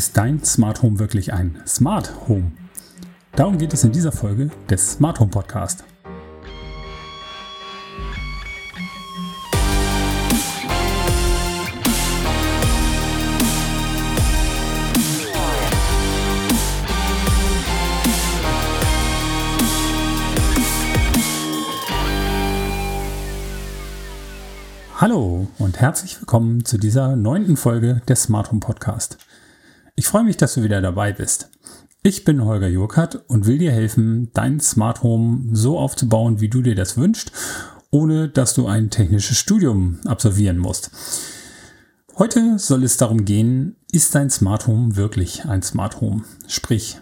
Ist dein Smart Home wirklich ein Smart Home? Darum geht es in dieser Folge des Smart Home Podcast. Hallo und herzlich willkommen zu dieser neunten Folge des Smart Home Podcast. Ich freue mich, dass du wieder dabei bist. Ich bin Holger Jurkert und will dir helfen, dein Smart Home so aufzubauen, wie du dir das wünschst, ohne dass du ein technisches Studium absolvieren musst. Heute soll es darum gehen, ist dein Smart Home wirklich ein Smart Home? Sprich,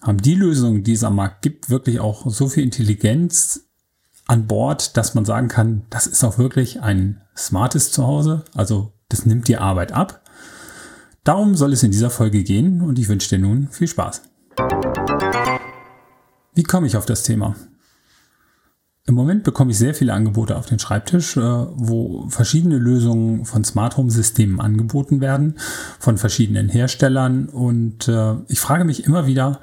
haben die Lösungen, die es am Markt gibt, wirklich auch so viel Intelligenz an Bord, dass man sagen kann, das ist auch wirklich ein smartes Zuhause. Also das nimmt die Arbeit ab. Darum soll es in dieser Folge gehen und ich wünsche dir nun viel Spaß. Wie komme ich auf das Thema? Im Moment bekomme ich sehr viele Angebote auf den Schreibtisch, äh, wo verschiedene Lösungen von Smart Home Systemen angeboten werden, von verschiedenen Herstellern. Und äh, ich frage mich immer wieder,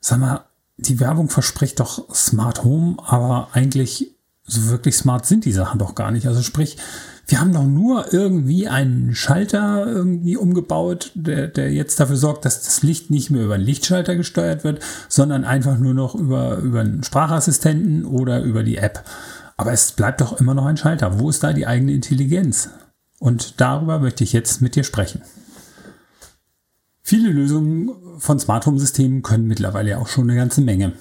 sag mal, die Werbung verspricht doch Smart Home, aber eigentlich so wirklich smart sind die Sachen doch gar nicht. Also sprich, wir haben doch nur irgendwie einen Schalter irgendwie umgebaut, der, der jetzt dafür sorgt, dass das Licht nicht mehr über einen Lichtschalter gesteuert wird, sondern einfach nur noch über, über einen Sprachassistenten oder über die App. Aber es bleibt doch immer noch ein Schalter. Wo ist da die eigene Intelligenz? Und darüber möchte ich jetzt mit dir sprechen. Viele Lösungen von Smart Home Systemen können mittlerweile auch schon eine ganze Menge.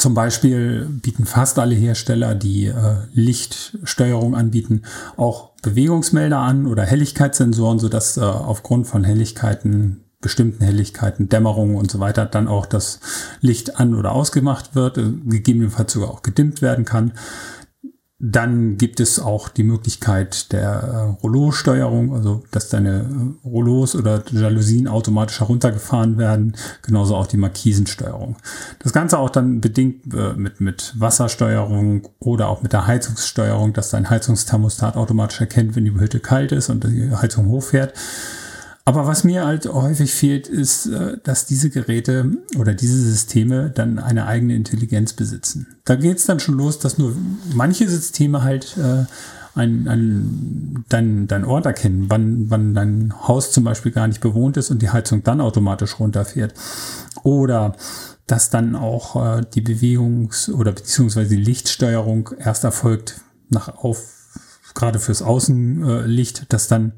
Zum Beispiel bieten fast alle Hersteller, die äh, Lichtsteuerung anbieten, auch Bewegungsmelder an oder Helligkeitssensoren, sodass äh, aufgrund von Helligkeiten, bestimmten Helligkeiten, Dämmerung und so weiter dann auch das Licht an oder ausgemacht wird, äh, gegebenenfalls sogar auch gedimmt werden kann. Dann gibt es auch die Möglichkeit der äh, Rollo-Steuerung, also dass deine äh, Rollos oder Jalousien automatisch heruntergefahren werden, genauso auch die Markisensteuerung. Das Ganze auch dann bedingt äh, mit, mit Wassersteuerung oder auch mit der Heizungssteuerung, dass dein Heizungsthermostat automatisch erkennt, wenn die Hütte kalt ist und die Heizung hochfährt. Aber was mir halt häufig fehlt, ist, äh, dass diese Geräte oder diese Systeme dann eine eigene Intelligenz besitzen. Da geht es dann schon los, dass nur manche Systeme halt äh, ein, ein, dein, dein Ort erkennen, wann, wann dein Haus zum Beispiel gar nicht bewohnt ist und die Heizung dann automatisch runterfährt. Oder dass dann auch äh, die Bewegungs- oder beziehungsweise die Lichtsteuerung erst erfolgt nach auf, gerade fürs Außenlicht, dass dann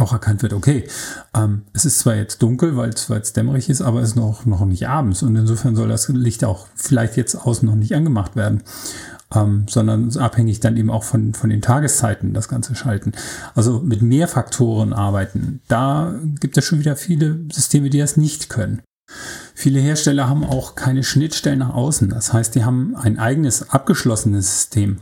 auch erkannt wird, okay, ähm, es ist zwar jetzt dunkel, weil es dämmerig ist, aber es ist noch, noch nicht abends und insofern soll das Licht auch vielleicht jetzt außen noch nicht angemacht werden, ähm, sondern abhängig dann eben auch von, von den Tageszeiten das Ganze schalten. Also mit mehr Faktoren arbeiten, da gibt es schon wieder viele Systeme, die das nicht können. Viele Hersteller haben auch keine Schnittstellen nach außen. Das heißt, die haben ein eigenes abgeschlossenes System.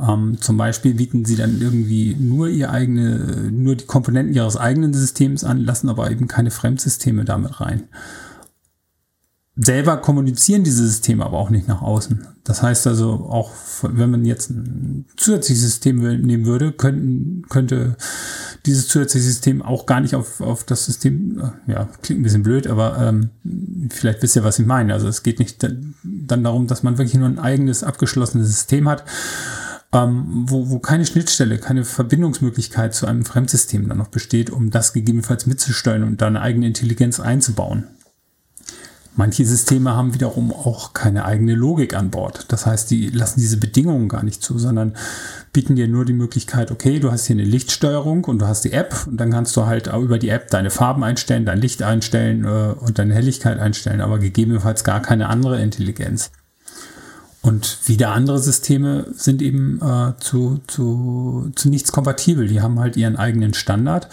Ähm, zum Beispiel bieten sie dann irgendwie nur ihr eigene, nur die Komponenten ihres eigenen Systems an, lassen aber eben keine Fremdsysteme damit rein. Selber kommunizieren diese Systeme aber auch nicht nach außen. Das heißt also, auch wenn man jetzt ein zusätzliches System nehmen würde, könnten, könnte dieses zusätzliche System auch gar nicht auf, auf das System, äh, ja, klingt ein bisschen blöd, aber ähm, vielleicht wisst ihr, was ich meine. Also es geht nicht dann darum, dass man wirklich nur ein eigenes abgeschlossenes System hat ähm, wo, wo keine Schnittstelle, keine Verbindungsmöglichkeit zu einem Fremdsystem dann noch besteht, um das gegebenenfalls mitzusteuern und da eigene Intelligenz einzubauen. Manche Systeme haben wiederum auch keine eigene Logik an Bord. Das heißt, die lassen diese Bedingungen gar nicht zu, sondern bieten dir nur die Möglichkeit, okay, du hast hier eine Lichtsteuerung und du hast die App und dann kannst du halt über die App deine Farben einstellen, dein Licht einstellen äh, und deine Helligkeit einstellen, aber gegebenenfalls gar keine andere Intelligenz. Und wieder andere Systeme sind eben äh, zu, zu, zu nichts kompatibel. Die haben halt ihren eigenen Standard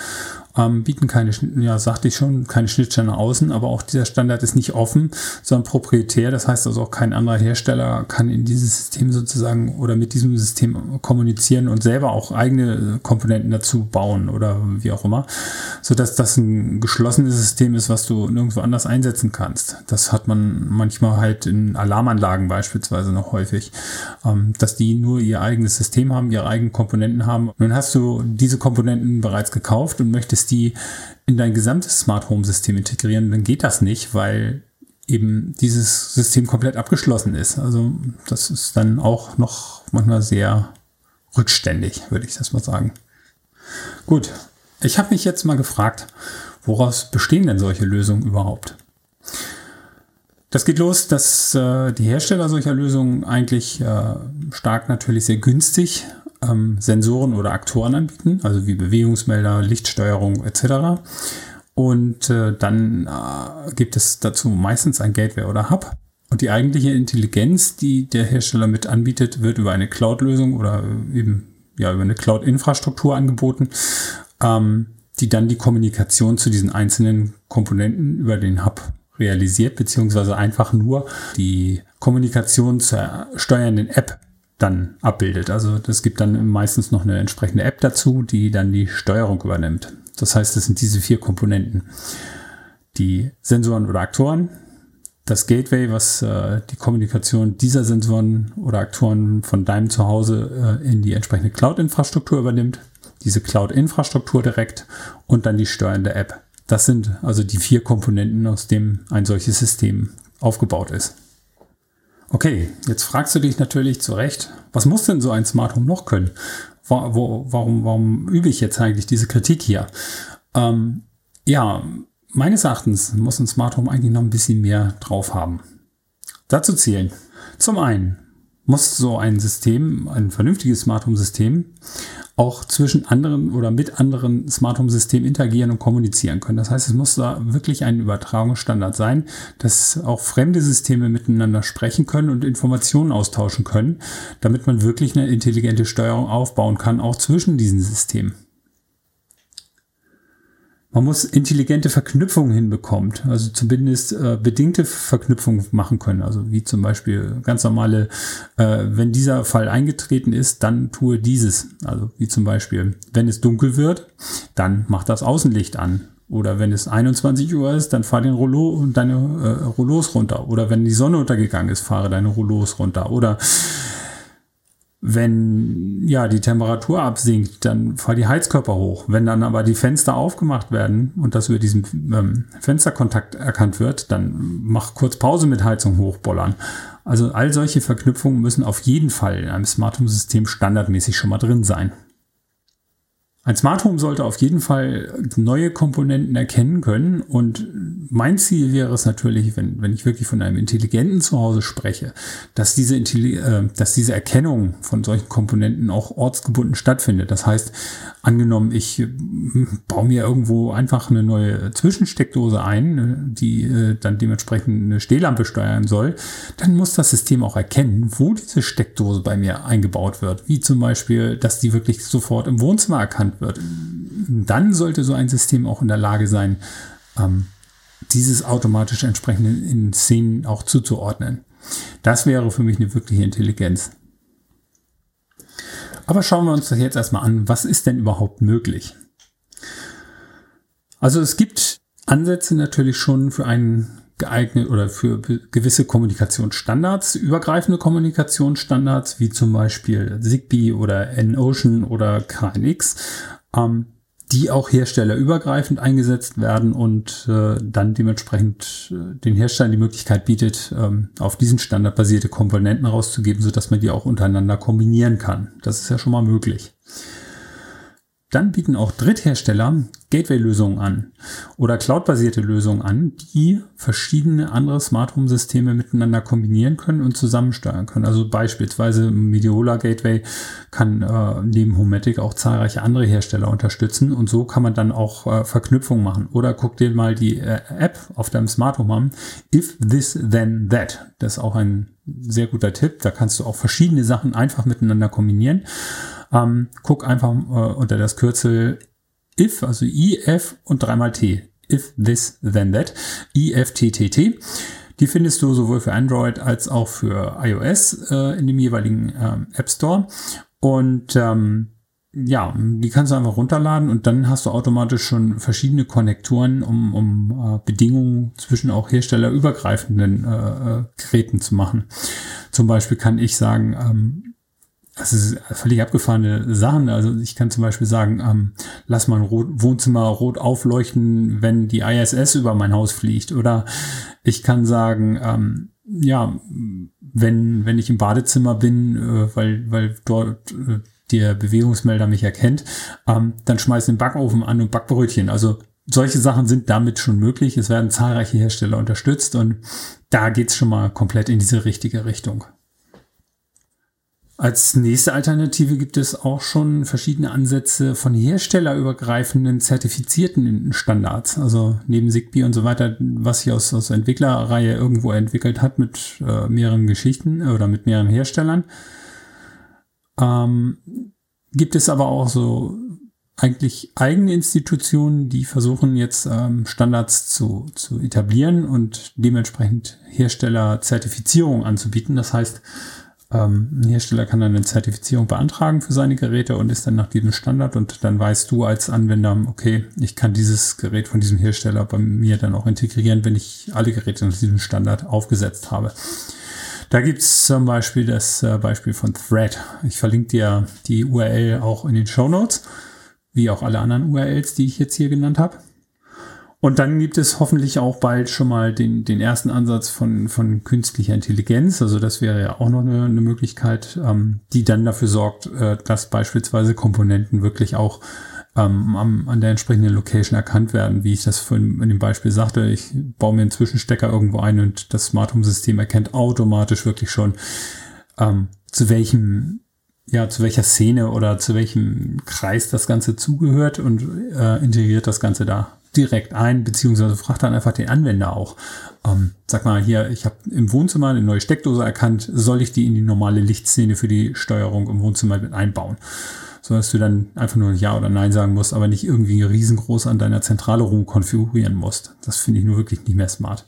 ähm, bieten keine, ja, sagte ich schon, keine Schnittstelle nach außen, aber auch dieser Standard ist nicht offen, sondern proprietär. Das heißt also auch kein anderer Hersteller kann in dieses System sozusagen oder mit diesem System kommunizieren und selber auch eigene Komponenten dazu bauen oder wie auch immer, sodass das ein geschlossenes System ist, was du nirgendwo anders einsetzen kannst. Das hat man manchmal halt in Alarmanlagen beispielsweise noch häufig, ähm, dass die nur ihr eigenes System haben, ihre eigenen Komponenten haben. Nun hast du diese Komponenten bereits gekauft und möchtest möchtest die in dein gesamtes Smart Home System integrieren, dann geht das nicht, weil eben dieses System komplett abgeschlossen ist. Also das ist dann auch noch manchmal sehr rückständig, würde ich das mal sagen. Gut, ich habe mich jetzt mal gefragt, woraus bestehen denn solche Lösungen überhaupt? Das geht los, dass äh, die Hersteller solcher Lösungen eigentlich äh, stark natürlich sehr günstig ähm, Sensoren oder Aktoren anbieten, also wie Bewegungsmelder, Lichtsteuerung etc. Und äh, dann äh, gibt es dazu meistens ein Gateway oder Hub. Und die eigentliche Intelligenz, die der Hersteller mit anbietet, wird über eine Cloud-Lösung oder eben ja über eine Cloud-Infrastruktur angeboten, ähm, die dann die Kommunikation zu diesen einzelnen Komponenten über den Hub realisiert, beziehungsweise einfach nur die Kommunikation zur steuernden App dann abbildet. Also das gibt dann meistens noch eine entsprechende App dazu, die dann die Steuerung übernimmt. Das heißt, das sind diese vier Komponenten. Die Sensoren oder Aktoren, das Gateway, was äh, die Kommunikation dieser Sensoren oder Aktoren von deinem Zuhause äh, in die entsprechende Cloud-Infrastruktur übernimmt, diese Cloud-Infrastruktur direkt und dann die steuernde App. Das sind also die vier Komponenten, aus dem ein solches System aufgebaut ist. Okay, jetzt fragst du dich natürlich zu Recht, was muss denn so ein Smart Home noch können? Wo, wo, warum, warum übe ich jetzt eigentlich diese Kritik hier? Ähm, ja, meines Erachtens muss ein Smart Home eigentlich noch ein bisschen mehr drauf haben. Dazu zählen. Zum einen muss so ein System, ein vernünftiges Smart Home System, auch zwischen anderen oder mit anderen Smart Home Systemen interagieren und kommunizieren können. Das heißt, es muss da wirklich ein Übertragungsstandard sein, dass auch fremde Systeme miteinander sprechen können und Informationen austauschen können, damit man wirklich eine intelligente Steuerung aufbauen kann, auch zwischen diesen Systemen man muss intelligente Verknüpfungen hinbekommt, also zumindest äh, bedingte Verknüpfungen machen können, also wie zum Beispiel ganz normale, äh, wenn dieser Fall eingetreten ist, dann tue dieses, also wie zum Beispiel, wenn es dunkel wird, dann mach das Außenlicht an. Oder wenn es 21 Uhr ist, dann fahr den Rollo und deine äh, Rollos runter. Oder wenn die Sonne untergegangen ist, fahre deine Rollos runter. Oder wenn ja die Temperatur absinkt, dann fahr die Heizkörper hoch. Wenn dann aber die Fenster aufgemacht werden und das über diesen ähm, Fensterkontakt erkannt wird, dann mach kurz Pause mit Heizung hochbollern. Also all solche Verknüpfungen müssen auf jeden Fall in einem Smart Home System standardmäßig schon mal drin sein. Ein Smart Home sollte auf jeden Fall neue Komponenten erkennen können und mein Ziel wäre es natürlich, wenn, wenn ich wirklich von einem intelligenten Zuhause spreche, dass diese, äh, dass diese Erkennung von solchen Komponenten auch ortsgebunden stattfindet. Das heißt, angenommen, ich äh, baue mir irgendwo einfach eine neue Zwischensteckdose ein, äh, die äh, dann dementsprechend eine Stehlampe steuern soll, dann muss das System auch erkennen, wo diese Steckdose bei mir eingebaut wird. Wie zum Beispiel, dass die wirklich sofort im Wohnzimmer erkannt wird. Dann sollte so ein System auch in der Lage sein, ähm, dieses automatisch entsprechend in Szenen auch zuzuordnen. Das wäre für mich eine wirkliche Intelligenz. Aber schauen wir uns das jetzt erstmal an, was ist denn überhaupt möglich? Also es gibt Ansätze natürlich schon für einen geeignet oder für gewisse Kommunikationsstandards, übergreifende Kommunikationsstandards, wie zum Beispiel Zigbee oder N-Ocean oder KNX. Ähm, die auch herstellerübergreifend eingesetzt werden und äh, dann dementsprechend äh, den Herstellern die Möglichkeit bietet, ähm, auf diesen Standard basierte Komponenten rauszugeben, sodass man die auch untereinander kombinieren kann. Das ist ja schon mal möglich. Dann bieten auch Dritthersteller Gateway-Lösungen an oder Cloud-basierte Lösungen an, die verschiedene andere Smart Home-Systeme miteinander kombinieren können und zusammensteuern können. Also beispielsweise Mediola Gateway kann äh, neben Homatic auch zahlreiche andere Hersteller unterstützen und so kann man dann auch äh, Verknüpfungen machen. Oder guck dir mal die äh, App auf deinem Smart Home an. If this then that. Das ist auch ein sehr guter Tipp. Da kannst du auch verschiedene Sachen einfach miteinander kombinieren. Ähm, guck einfach äh, unter das Kürzel if, also if und dreimal t. If this, then that. IFTTT. Die findest du sowohl für Android als auch für iOS äh, in dem jeweiligen ähm, App Store. Und ähm, ja, die kannst du einfach runterladen und dann hast du automatisch schon verschiedene Konnektoren, um, um äh, Bedingungen zwischen auch herstellerübergreifenden äh, äh Geräten zu machen. Zum Beispiel kann ich sagen, ähm, das ist völlig abgefahrene Sachen. Also ich kann zum Beispiel sagen, ähm, lass mein rot, Wohnzimmer rot aufleuchten, wenn die ISS über mein Haus fliegt. Oder ich kann sagen, ähm, ja, wenn, wenn ich im Badezimmer bin, äh, weil, weil dort äh, der Bewegungsmelder mich erkennt, ähm, dann schmeiß den Backofen an und Backbrötchen. Also solche Sachen sind damit schon möglich. Es werden zahlreiche Hersteller unterstützt und da geht's schon mal komplett in diese richtige Richtung. Als nächste Alternative gibt es auch schon verschiedene Ansätze von herstellerübergreifenden zertifizierten Standards. Also neben Zigbee und so weiter, was sich aus, aus Entwicklerreihe irgendwo entwickelt hat mit äh, mehreren Geschichten oder mit mehreren Herstellern. Ähm, gibt es aber auch so eigentlich eigene Institutionen, die versuchen jetzt ähm, Standards zu, zu etablieren und dementsprechend Herstellerzertifizierung anzubieten. Das heißt, ähm, ein Hersteller kann dann eine Zertifizierung beantragen für seine Geräte und ist dann nach diesem Standard und dann weißt du als Anwender, okay, ich kann dieses Gerät von diesem Hersteller bei mir dann auch integrieren, wenn ich alle Geräte nach diesem Standard aufgesetzt habe. Da gibt es zum Beispiel das äh, Beispiel von Thread. Ich verlinke dir die URL auch in den Show Notes, wie auch alle anderen URLs, die ich jetzt hier genannt habe. Und dann gibt es hoffentlich auch bald schon mal den, den ersten Ansatz von, von künstlicher Intelligenz. Also das wäre ja auch noch eine, eine Möglichkeit, ähm, die dann dafür sorgt, äh, dass beispielsweise Komponenten wirklich auch ähm, am, an der entsprechenden Location erkannt werden, wie ich das von, in dem Beispiel sagte. Ich baue mir einen Zwischenstecker irgendwo ein und das Smart Home System erkennt automatisch wirklich schon, ähm, zu welchem ja, zu welcher Szene oder zu welchem Kreis das Ganze zugehört und äh, integriert das Ganze da direkt ein, beziehungsweise fragt dann einfach den Anwender auch. Ähm, sag mal, hier, ich habe im Wohnzimmer eine neue Steckdose erkannt, soll ich die in die normale Lichtszene für die Steuerung im Wohnzimmer mit einbauen? So dass du dann einfach nur Ja oder Nein sagen musst, aber nicht irgendwie riesengroß an deiner Zentrale rum konfigurieren musst. Das finde ich nur wirklich nicht mehr smart.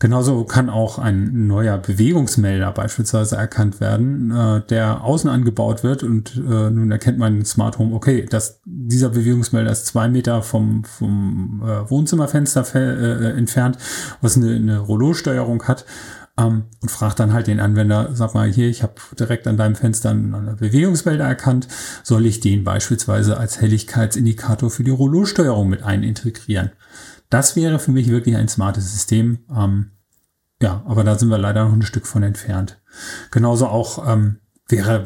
Genauso kann auch ein neuer Bewegungsmelder beispielsweise erkannt werden, äh, der außen angebaut wird und äh, nun erkennt mein Smart Home, okay, dass dieser Bewegungsmelder ist zwei Meter vom, vom äh, Wohnzimmerfenster äh, entfernt, was eine, eine Rollo-Steuerung hat ähm, und fragt dann halt den Anwender, sag mal hier, ich habe direkt an deinem Fenster einen Bewegungsmelder erkannt, soll ich den beispielsweise als Helligkeitsindikator für die Rollo-Steuerung mit einintegrieren? Das wäre für mich wirklich ein smartes System. Ähm, ja, aber da sind wir leider noch ein Stück von entfernt. Genauso auch ähm, wäre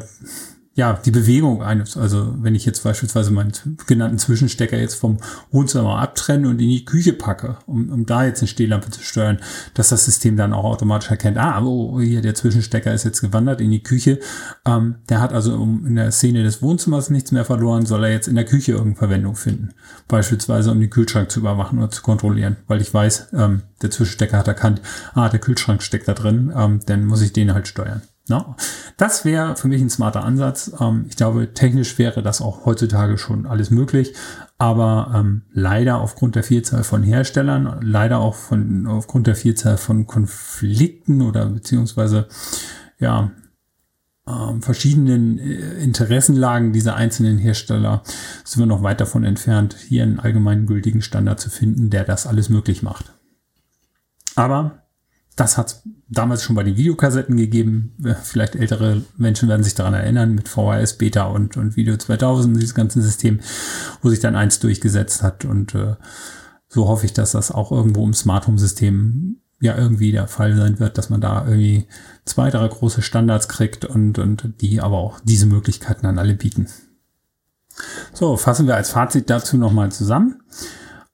ja, die Bewegung eines, also wenn ich jetzt beispielsweise meinen genannten Zwischenstecker jetzt vom Wohnzimmer abtrenne und in die Küche packe, um, um da jetzt eine Stehlampe zu steuern, dass das System dann auch automatisch erkennt, ah, oh, hier der Zwischenstecker ist jetzt gewandert in die Küche. Ähm, der hat also um, in der Szene des Wohnzimmers nichts mehr verloren, soll er jetzt in der Küche irgendeine Verwendung finden. Beispielsweise um den Kühlschrank zu überwachen oder zu kontrollieren, weil ich weiß, ähm, der Zwischenstecker hat erkannt, ah, der Kühlschrank steckt da drin, ähm, dann muss ich den halt steuern. No? Das wäre für mich ein smarter Ansatz. Ähm, ich glaube, technisch wäre das auch heutzutage schon alles möglich, aber ähm, leider aufgrund der Vielzahl von Herstellern, leider auch von, aufgrund der Vielzahl von Konflikten oder beziehungsweise ja, ähm, verschiedenen äh, Interessenlagen dieser einzelnen Hersteller sind wir noch weit davon entfernt, hier einen allgemeinen gültigen Standard zu finden, der das alles möglich macht. Aber das hat damals schon bei den Videokassetten gegeben. Vielleicht ältere Menschen werden sich daran erinnern mit VHS, Beta und, und Video 2000, dieses ganze System, wo sich dann eins durchgesetzt hat. Und äh, so hoffe ich, dass das auch irgendwo im Smart Home System ja irgendwie der Fall sein wird, dass man da irgendwie zwei, drei große Standards kriegt und, und die aber auch diese Möglichkeiten an alle bieten. So, fassen wir als Fazit dazu nochmal zusammen.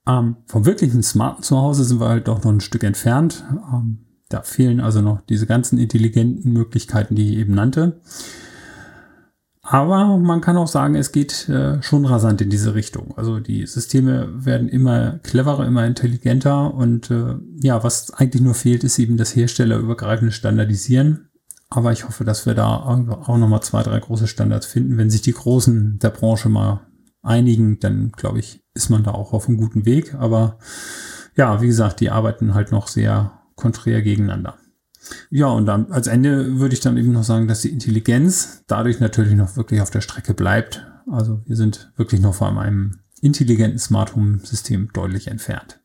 Ähm, vom wirklichen smarten Zuhause sind wir halt doch noch ein Stück entfernt. Ähm, da fehlen also noch diese ganzen intelligenten Möglichkeiten, die ich eben nannte. Aber man kann auch sagen, es geht äh, schon rasant in diese Richtung. Also die Systeme werden immer cleverer, immer intelligenter und äh, ja, was eigentlich nur fehlt, ist eben das herstellerübergreifende Standardisieren. Aber ich hoffe, dass wir da auch nochmal zwei, drei große Standards finden. Wenn sich die Großen der Branche mal einigen, dann glaube ich, ist man da auch auf einem guten Weg. Aber ja, wie gesagt, die arbeiten halt noch sehr konträr gegeneinander. Ja, und dann als Ende würde ich dann eben noch sagen, dass die Intelligenz dadurch natürlich noch wirklich auf der Strecke bleibt. Also wir sind wirklich noch von einem intelligenten Smart Home System deutlich entfernt.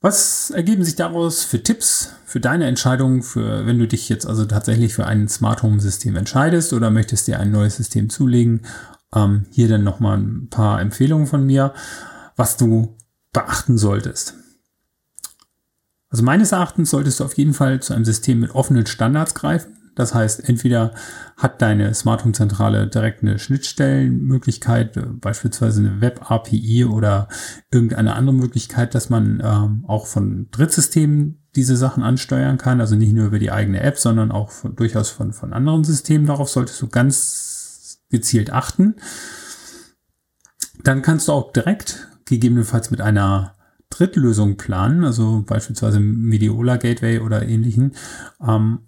Was ergeben sich daraus für Tipps für deine Entscheidung, für, wenn du dich jetzt also tatsächlich für ein Smart Home System entscheidest oder möchtest dir ein neues System zulegen? Ähm, hier dann nochmal ein paar Empfehlungen von mir, was du beachten solltest. Also meines Erachtens solltest du auf jeden Fall zu einem System mit offenen Standards greifen. Das heißt, entweder hat deine Smart Home Zentrale direkt eine Schnittstellenmöglichkeit, äh, beispielsweise eine Web API oder irgendeine andere Möglichkeit, dass man ähm, auch von Drittsystemen diese Sachen ansteuern kann. Also nicht nur über die eigene App, sondern auch von, durchaus von, von anderen Systemen. Darauf solltest du ganz gezielt achten. Dann kannst du auch direkt gegebenenfalls mit einer Drittlösung planen, also beispielsweise Mediola Gateway oder ähnlichen, ähm,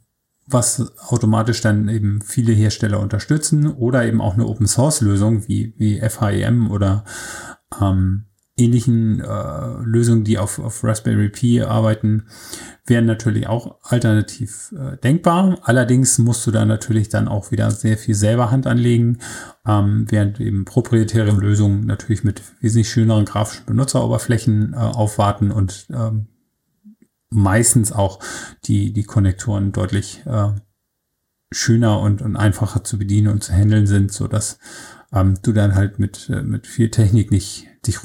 was automatisch dann eben viele Hersteller unterstützen oder eben auch eine Open Source Lösung wie, wie FHEM oder ähm, ähnlichen äh, Lösungen, die auf, auf Raspberry Pi arbeiten, wären natürlich auch alternativ äh, denkbar. Allerdings musst du da natürlich dann auch wieder sehr viel selber Hand anlegen, ähm, während eben proprietäre Lösungen natürlich mit wesentlich schöneren grafischen Benutzeroberflächen äh, aufwarten und ähm, meistens auch die, die Konnektoren deutlich äh, schöner und, und einfacher zu bedienen und zu handeln sind, so dass ähm, du dann halt mit, äh, mit viel Technik nicht dich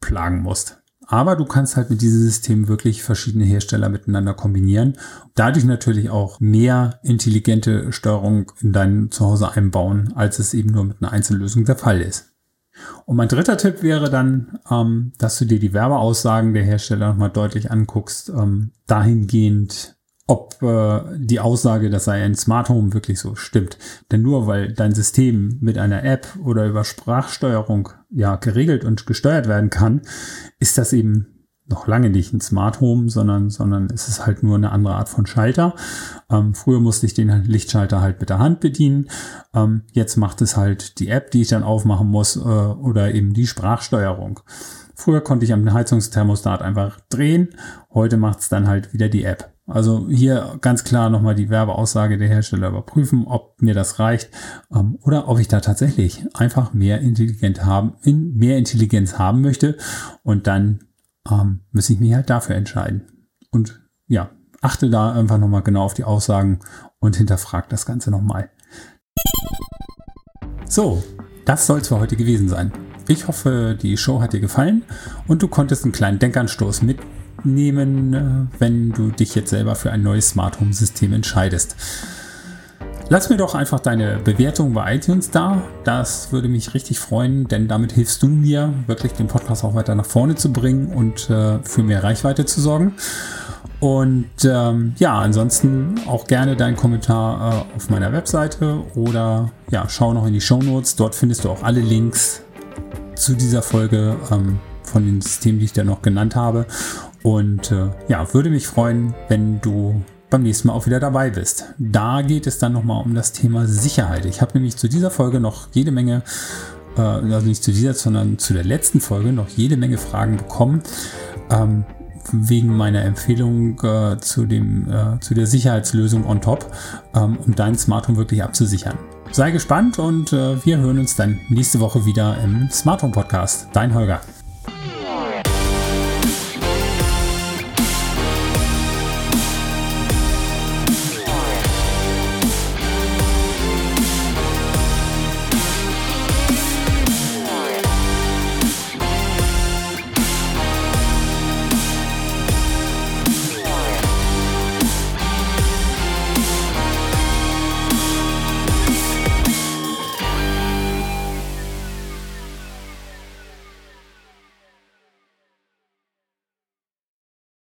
rumplagen musst. Aber du kannst halt mit diesem System wirklich verschiedene Hersteller miteinander kombinieren. Dadurch natürlich auch mehr intelligente Steuerung in dein Zuhause einbauen, als es eben nur mit einer Einzellösung der Fall ist. Und mein dritter Tipp wäre dann, ähm, dass du dir die Werbeaussagen der Hersteller nochmal deutlich anguckst, ähm, dahingehend, ob äh, die Aussage, das sei ein Smart Home, wirklich so stimmt. Denn nur weil dein System mit einer App oder über Sprachsteuerung ja geregelt und gesteuert werden kann, ist das eben noch lange nicht ein Smart Home, sondern, sondern es ist halt nur eine andere Art von Schalter. Ähm, früher musste ich den Lichtschalter halt mit der Hand bedienen. Ähm, jetzt macht es halt die App, die ich dann aufmachen muss äh, oder eben die Sprachsteuerung. Früher konnte ich am Heizungsthermostat einfach drehen. Heute macht es dann halt wieder die App. Also hier ganz klar nochmal die Werbeaussage der Hersteller überprüfen, ob mir das reicht ähm, oder ob ich da tatsächlich einfach mehr Intelligenz haben, in, mehr Intelligenz haben möchte und dann ähm, muss ich mich halt dafür entscheiden. Und ja, achte da einfach nochmal genau auf die Aussagen und hinterfrag das Ganze nochmal. So, das soll es für heute gewesen sein. Ich hoffe, die Show hat dir gefallen und du konntest einen kleinen Denkanstoß mitnehmen, äh, wenn du dich jetzt selber für ein neues Smart Home System entscheidest. Lass mir doch einfach deine Bewertung bei iTunes da. Das würde mich richtig freuen, denn damit hilfst du mir, wirklich den Podcast auch weiter nach vorne zu bringen und äh, für mehr Reichweite zu sorgen. Und ähm, ja, ansonsten auch gerne deinen Kommentar äh, auf meiner Webseite oder ja, schau noch in die Show Notes. Dort findest du auch alle Links zu dieser Folge ähm, von den Systemen, die ich da noch genannt habe. Und äh, ja, würde mich freuen, wenn du beim nächsten Mal auch wieder dabei bist. Da geht es dann nochmal um das Thema Sicherheit. Ich habe nämlich zu dieser Folge noch jede Menge, äh, also nicht zu dieser, sondern zu der letzten Folge noch jede Menge Fragen bekommen. Ähm, wegen meiner Empfehlung äh, zu, dem, äh, zu der Sicherheitslösung on top, ähm, um dein Smart Home wirklich abzusichern. Sei gespannt und äh, wir hören uns dann nächste Woche wieder im Smart Home Podcast. Dein Holger.